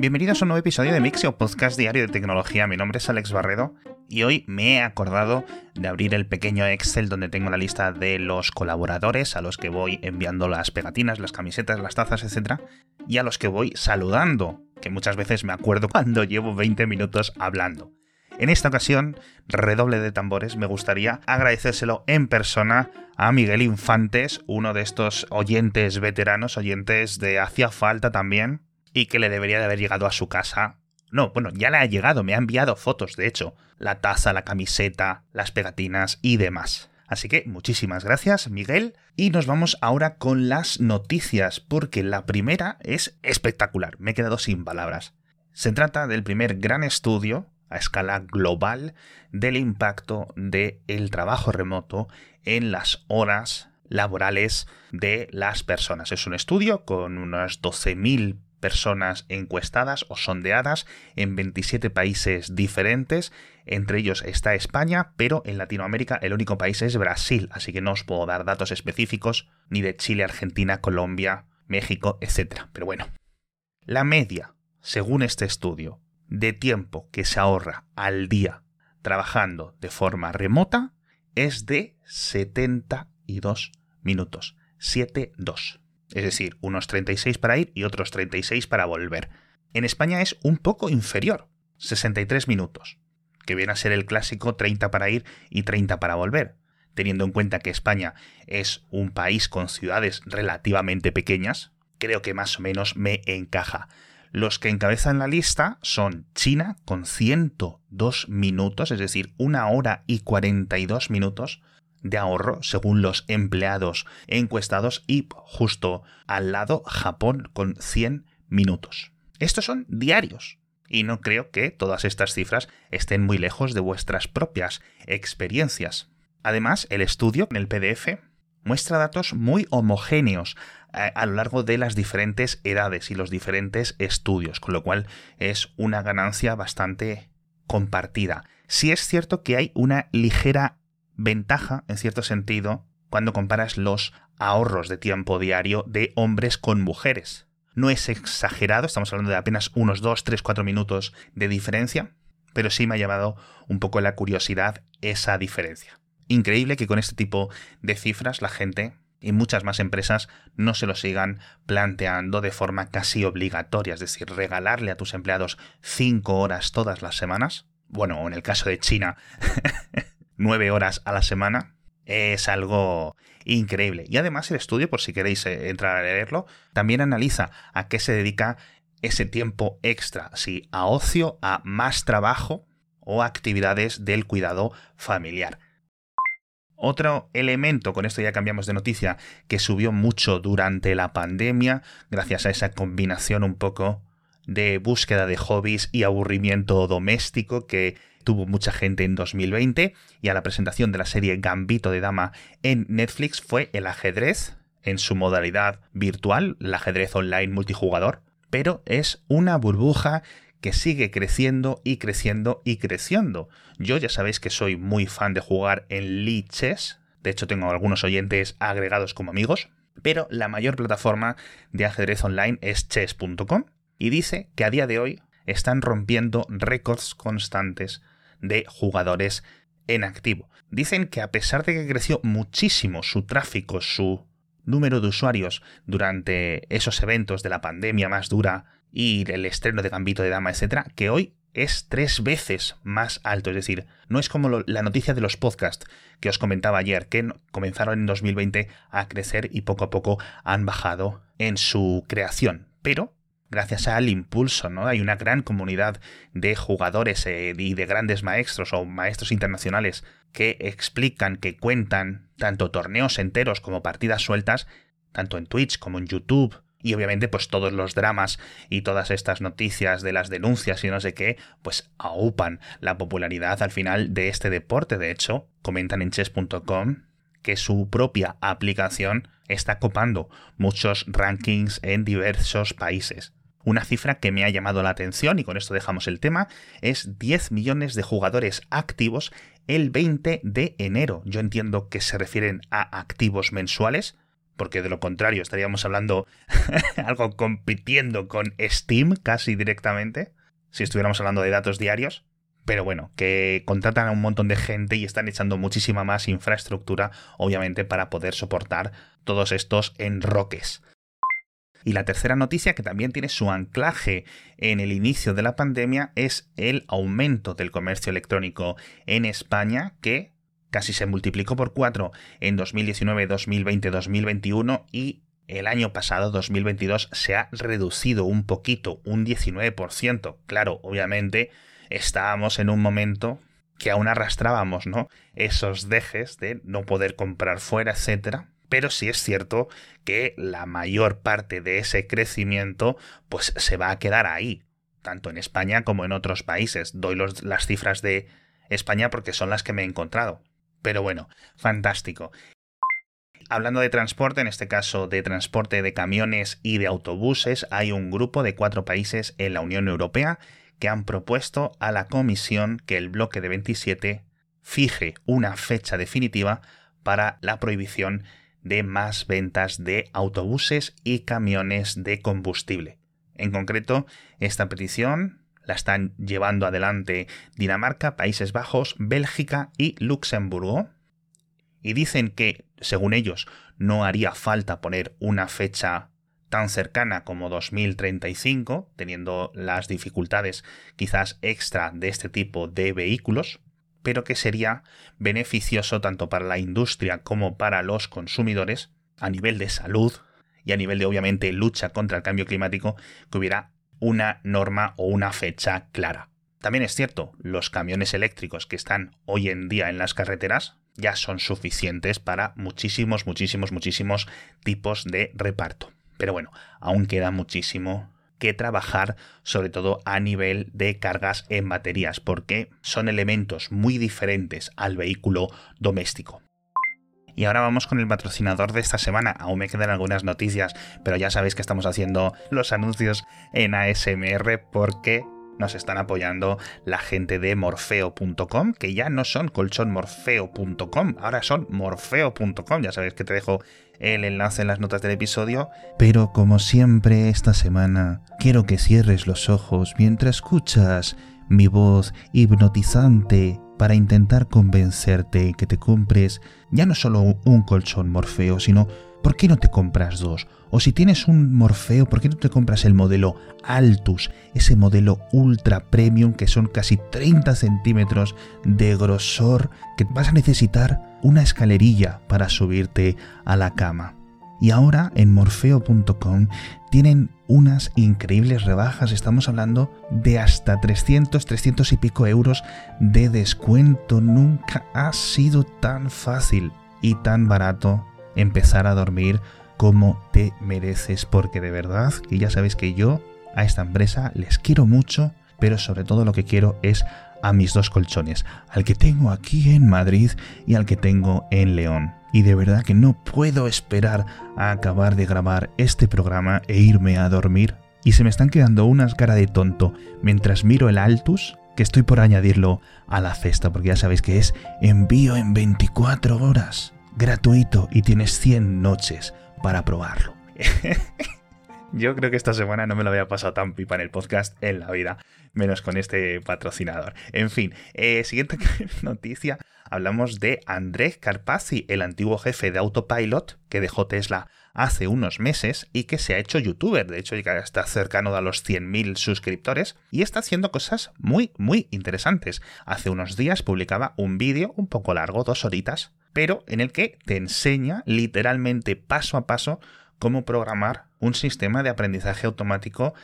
Bienvenidos a un nuevo episodio de Mixio, podcast diario de tecnología. Mi nombre es Alex Barredo y hoy me he acordado de abrir el pequeño Excel donde tengo la lista de los colaboradores a los que voy enviando las pegatinas, las camisetas, las tazas, etc. Y a los que voy saludando, que muchas veces me acuerdo cuando llevo 20 minutos hablando. En esta ocasión, redoble de tambores, me gustaría agradecérselo en persona a Miguel Infantes, uno de estos oyentes veteranos, oyentes de Hacía Falta también, y que le debería de haber llegado a su casa. No, bueno, ya le ha llegado, me ha enviado fotos, de hecho, la taza, la camiseta, las pegatinas y demás. Así que muchísimas gracias, Miguel. Y nos vamos ahora con las noticias, porque la primera es espectacular, me he quedado sin palabras. Se trata del primer gran estudio a escala global del impacto del el trabajo remoto en las horas laborales de las personas. Es un estudio con unas 12.000 personas encuestadas o sondeadas en 27 países diferentes. Entre ellos está España, pero en Latinoamérica el único país es Brasil, así que no os puedo dar datos específicos ni de Chile, Argentina, Colombia, México, etc. Pero bueno, la media, según este estudio, de tiempo que se ahorra al día trabajando de forma remota es de 72 minutos. 7-2 es decir, unos 36 para ir y otros 36 para volver. En España es un poco inferior, 63 minutos, que viene a ser el clásico 30 para ir y 30 para volver, teniendo en cuenta que España es un país con ciudades relativamente pequeñas, creo que más o menos me encaja. Los que encabezan la lista son China con 102 minutos, es decir, una hora y 42 minutos, de ahorro según los empleados encuestados y justo al lado Japón con 100 minutos. Estos son diarios y no creo que todas estas cifras estén muy lejos de vuestras propias experiencias. Además, el estudio en el PDF muestra datos muy homogéneos a, lo largo de las diferentes edades y los diferentes estudios, con lo cual es una ganancia bastante compartida. Sí es cierto que hay una ligera ventaja, en cierto sentido, cuando comparas los ahorros de tiempo diario de hombres con mujeres. No es exagerado, estamos hablando de apenas unos 2, 3, 4 minutos de diferencia, pero sí me ha llamado un poco la curiosidad esa diferencia. Increíble que con este tipo de cifras la gente y muchas más empresas no se lo sigan planteando de forma casi obligatoria, es decir, regalarle a tus empleados 5 horas todas las semanas. Bueno, en el caso de China, nueve horas a la semana, es algo increíble. Y además el estudio, por si queréis eh, entrar a leerlo, también analiza a qué se dedica ese tiempo extra, si a ocio, a más trabajo o actividades del cuidado familiar. Otro elemento, con esto ya cambiamos de noticia, que subió mucho durante la pandemia, gracias a esa combinación un poco de búsqueda de hobbies y aburrimiento doméstico que tuvo mucha gente en 2020 y a la presentación de la serie Gambito de Dama en Netflix fue el ajedrez en su modalidad virtual, el ajedrez online multijugador, pero es una burbuja que sigue creciendo y creciendo y creciendo. Yo ya sabéis que soy muy fan de jugar en Lee Chess, de hecho tengo algunos oyentes agregados como amigos, pero la mayor plataforma de ajedrez online es chess.com y dice que a día de hoy están rompiendo récords constantes de jugadores en activo. Dicen que a pesar de que creció muchísimo su tráfico, su número de usuarios durante esos eventos de la pandemia más dura y el estreno de Gambito de Dama, etc., que hoy es tres veces más alto. Es decir, no es como la noticia de los podcasts que os comentaba ayer, que comenzaron en 2020 a crecer y poco a poco han bajado en su creación. Pero gracias al impulso, ¿no? Hay una gran comunidad de jugadores eh, y de grandes maestros o maestros internacionales que explican, que cuentan tanto torneos enteros como partidas sueltas, tanto en Twitch como en YouTube. Y obviamente, pues todos los dramas y todas estas noticias de las denuncias y no sé qué, pues aupan la popularidad al final de este deporte. De hecho, comentan en chess.com que su propia aplicación está copando muchos rankings en diversos países. Una cifra que me ha llamado la atención, y con esto dejamos el tema, es 10 millones de jugadores activos el 20 de enero. Yo entiendo que se refieren a activos mensuales, porque de lo contrario estaríamos hablando algo compitiendo con Steam casi directamente, si estuviéramos hablando de datos diarios. Pero bueno, que contratan a un montón de gente y están echando muchísima más infraestructura, obviamente, para poder soportar todos estos enroques. Y la tercera noticia, que también tiene su anclaje en el inicio de la pandemia, es el aumento del comercio electrónico en España, que casi se multiplicó por cuatro en 2019, 2020, 2021 y el año pasado, 2022, se ha reducido un poquito, un 19%. Claro, obviamente estábamos en un momento que aún arrastrábamos, ¿no? Esos dejes de no poder comprar fuera, etcétera pero sí es cierto que la mayor parte de ese crecimiento pues se va a quedar ahí, tanto en España como en otros países. Doy las cifras de España porque son las que me he encontrado. Pero bueno, fantástico. Hablando de transporte, en este caso de transporte de camiones y de autobuses, hay un grupo de cuatro países en la Unión Europea que han propuesto a la Comisión que el bloque de 27 fije una fecha definitiva para la prohibición de más ventas de autobuses y camiones de combustible. En concreto, esta petición la están llevando adelante Dinamarca, Países Bajos, Bélgica y Luxemburgo. Y dicen que, según ellos, no haría falta poner una fecha tan cercana como 2035, teniendo las dificultades quizás extra de este tipo de vehículos pero que sería beneficioso tanto para la industria como para los consumidores a nivel de salud y a nivel de obviamente lucha contra el cambio climático que hubiera una norma o una fecha clara. También es cierto, los camiones eléctricos que están hoy en día en las carreteras ya son suficientes para muchísimos, muchísimos, muchísimos tipos de reparto. Pero bueno, aún queda muchísimo que trabajar sobre todo a nivel de cargas en baterías, porque son elementos muy diferentes al vehículo doméstico. Y ahora vamos con el patrocinador de esta semana. Aún me quedan algunas noticias, pero ya sabéis que estamos haciendo los anuncios en ASMR porque nos están apoyando la gente de morfeo.com, que ya no son colchonmorfeo.com, ahora son morfeo.com. Ya sabéis que te dejo el enlace en las notas del episodio. Pero como siempre esta semana, quiero que cierres los ojos mientras escuchas mi voz hipnotizante para intentar convencerte que te compres ya no solo un colchón Morfeo, sino ¿por qué no te compras dos? O si tienes un Morfeo, ¿por qué no te compras el modelo Altus, ese modelo ultra premium que son casi 30 centímetros de grosor, que vas a necesitar una escalerilla para subirte a la cama? Y ahora en morfeo.com tienen unas increíbles rebajas. Estamos hablando de hasta 300, 300 y pico euros de descuento. Nunca ha sido tan fácil y tan barato empezar a dormir como te mereces, porque de verdad que ya sabéis que yo a esta empresa les quiero mucho, pero sobre todo lo que quiero es a mis dos colchones, al que tengo aquí en Madrid y al que tengo en León. Y de verdad que no puedo esperar a acabar de grabar este programa e irme a dormir. Y se me están quedando unas cara de tonto mientras miro el Altus, que estoy por añadirlo a la cesta, porque ya sabéis que es envío en 24 horas, gratuito y tienes 100 noches para probarlo. Yo creo que esta semana no me lo había pasado tan pipa en el podcast en la vida, menos con este patrocinador. En fin, eh, siguiente noticia, hablamos de André Carpazzi, el antiguo jefe de Autopilot que dejó Tesla hace unos meses y que se ha hecho youtuber, de hecho ya está cercano a los 100.000 suscriptores y está haciendo cosas muy, muy interesantes. Hace unos días publicaba un vídeo un poco largo, dos horitas, pero en el que te enseña literalmente paso a paso cómo programar un sistema de aprendizaje automático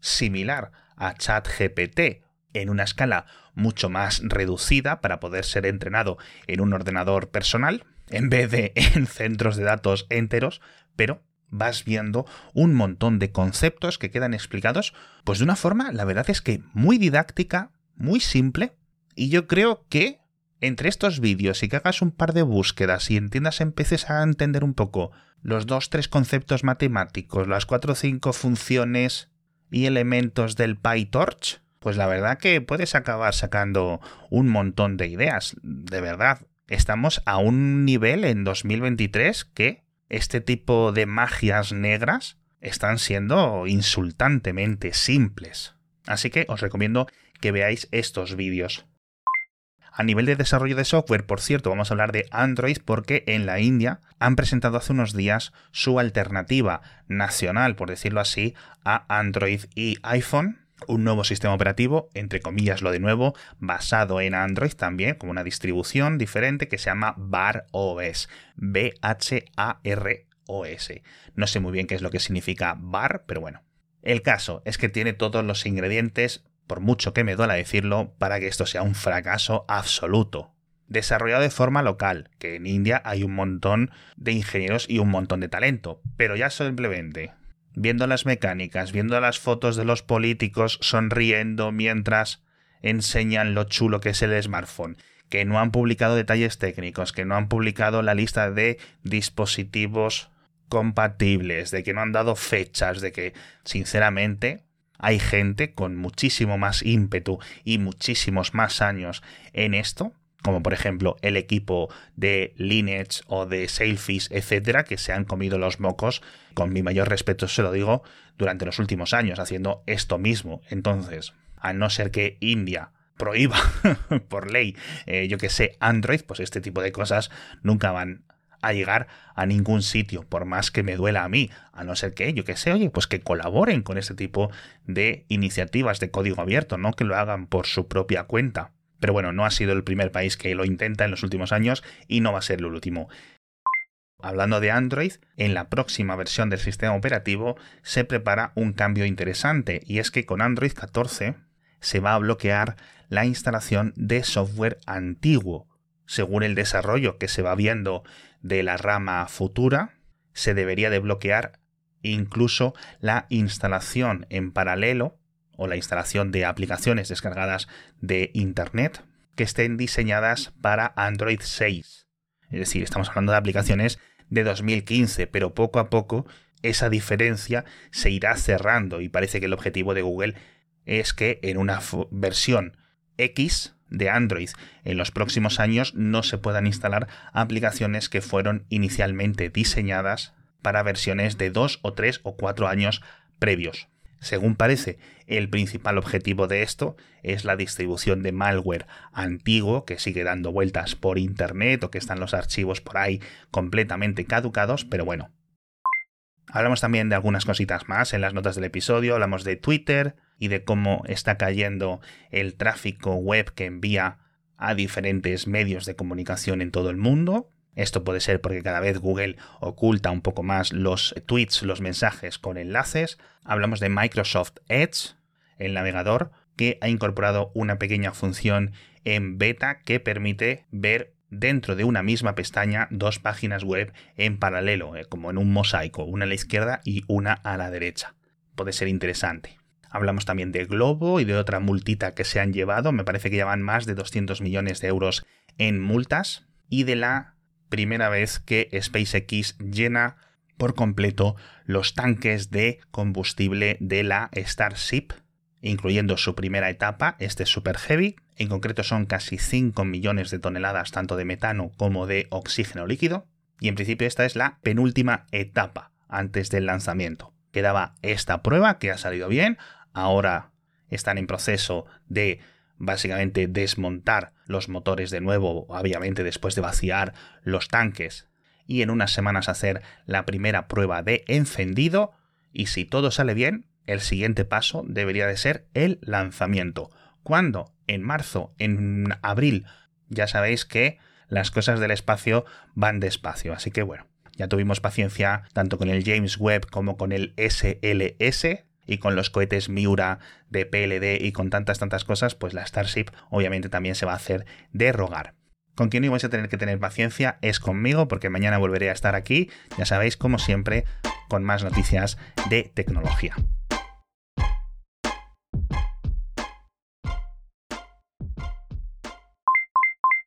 similar a ChatGPT en una escala mucho más reducida para poder ser entrenado en un ordenador personal en vez de en centros de datos enteros, pero vas viendo un montón de conceptos que quedan explicados pues de una forma, la verdad es que muy didáctica, muy simple, y yo creo que entre estos vídeos y que hagas un par de búsquedas y entiendas, empieces a entender un poco los dos, tres conceptos matemáticos, las cuatro o cinco funciones y elementos del PyTorch, pues la verdad que puedes acabar sacando un montón de ideas. De verdad, estamos a un nivel en 2023 que este tipo de magias negras están siendo insultantemente simples. Así que os recomiendo que veáis estos vídeos. A nivel de desarrollo de software, por cierto, vamos a hablar de Android porque en la India han presentado hace unos días su alternativa nacional, por decirlo así, a Android y iPhone. Un nuevo sistema operativo, entre comillas lo de nuevo, basado en Android también, como una distribución diferente que se llama Bar OS. B-H-A-R-O-S. No sé muy bien qué es lo que significa bar, pero bueno. El caso es que tiene todos los ingredientes por mucho que me duela decirlo, para que esto sea un fracaso absoluto. Desarrollado de forma local, que en India hay un montón de ingenieros y un montón de talento, pero ya simplemente viendo las mecánicas, viendo las fotos de los políticos sonriendo mientras enseñan lo chulo que es el smartphone, que no han publicado detalles técnicos, que no han publicado la lista de dispositivos compatibles, de que no han dado fechas, de que, sinceramente, hay gente con muchísimo más ímpetu y muchísimos más años en esto, como por ejemplo el equipo de Lineage o de Sailfish, etcétera, que se han comido los mocos, con mi mayor respeto se lo digo, durante los últimos años, haciendo esto mismo. Entonces, a no ser que India prohíba por ley, eh, yo que sé, Android, pues este tipo de cosas nunca van a llegar a ningún sitio, por más que me duela a mí, a no ser que, yo que sé, oye, pues que colaboren con este tipo de iniciativas de código abierto, no que lo hagan por su propia cuenta. Pero bueno, no ha sido el primer país que lo intenta en los últimos años y no va a ser el último. Hablando de Android, en la próxima versión del sistema operativo se prepara un cambio interesante y es que con Android 14 se va a bloquear la instalación de software antiguo. Según el desarrollo que se va viendo de la rama futura, se debería de bloquear incluso la instalación en paralelo o la instalación de aplicaciones descargadas de Internet que estén diseñadas para Android 6. Es decir, estamos hablando de aplicaciones de 2015, pero poco a poco esa diferencia se irá cerrando y parece que el objetivo de Google es que en una versión X de Android en los próximos años no se puedan instalar aplicaciones que fueron inicialmente diseñadas para versiones de dos o tres o cuatro años previos. Según parece, el principal objetivo de esto es la distribución de malware antiguo que sigue dando vueltas por internet o que están los archivos por ahí completamente caducados, pero bueno. Hablamos también de algunas cositas más en las notas del episodio, hablamos de Twitter, y de cómo está cayendo el tráfico web que envía a diferentes medios de comunicación en todo el mundo. Esto puede ser porque cada vez Google oculta un poco más los tweets, los mensajes con enlaces. Hablamos de Microsoft Edge, el navegador, que ha incorporado una pequeña función en beta que permite ver dentro de una misma pestaña dos páginas web en paralelo, eh, como en un mosaico, una a la izquierda y una a la derecha. Puede ser interesante. Hablamos también de Globo y de otra multita que se han llevado, me parece que llevan más de 200 millones de euros en multas, y de la primera vez que SpaceX llena por completo los tanques de combustible de la Starship, incluyendo su primera etapa, este Super Heavy, en concreto son casi 5 millones de toneladas tanto de metano como de oxígeno líquido, y en principio esta es la penúltima etapa antes del lanzamiento. Quedaba esta prueba que ha salido bien, ahora están en proceso de básicamente desmontar los motores de nuevo, obviamente después de vaciar los tanques, y en unas semanas hacer la primera prueba de encendido, y si todo sale bien, el siguiente paso debería de ser el lanzamiento. ¿Cuándo? En marzo, en abril. Ya sabéis que las cosas del espacio van despacio, así que bueno, ya tuvimos paciencia tanto con el James Webb como con el SLS, y con los cohetes Miura de PLD y con tantas, tantas cosas, pues la Starship obviamente también se va a hacer de rogar. Con quien no vais a tener que tener paciencia es conmigo, porque mañana volveré a estar aquí, ya sabéis, como siempre, con más noticias de tecnología.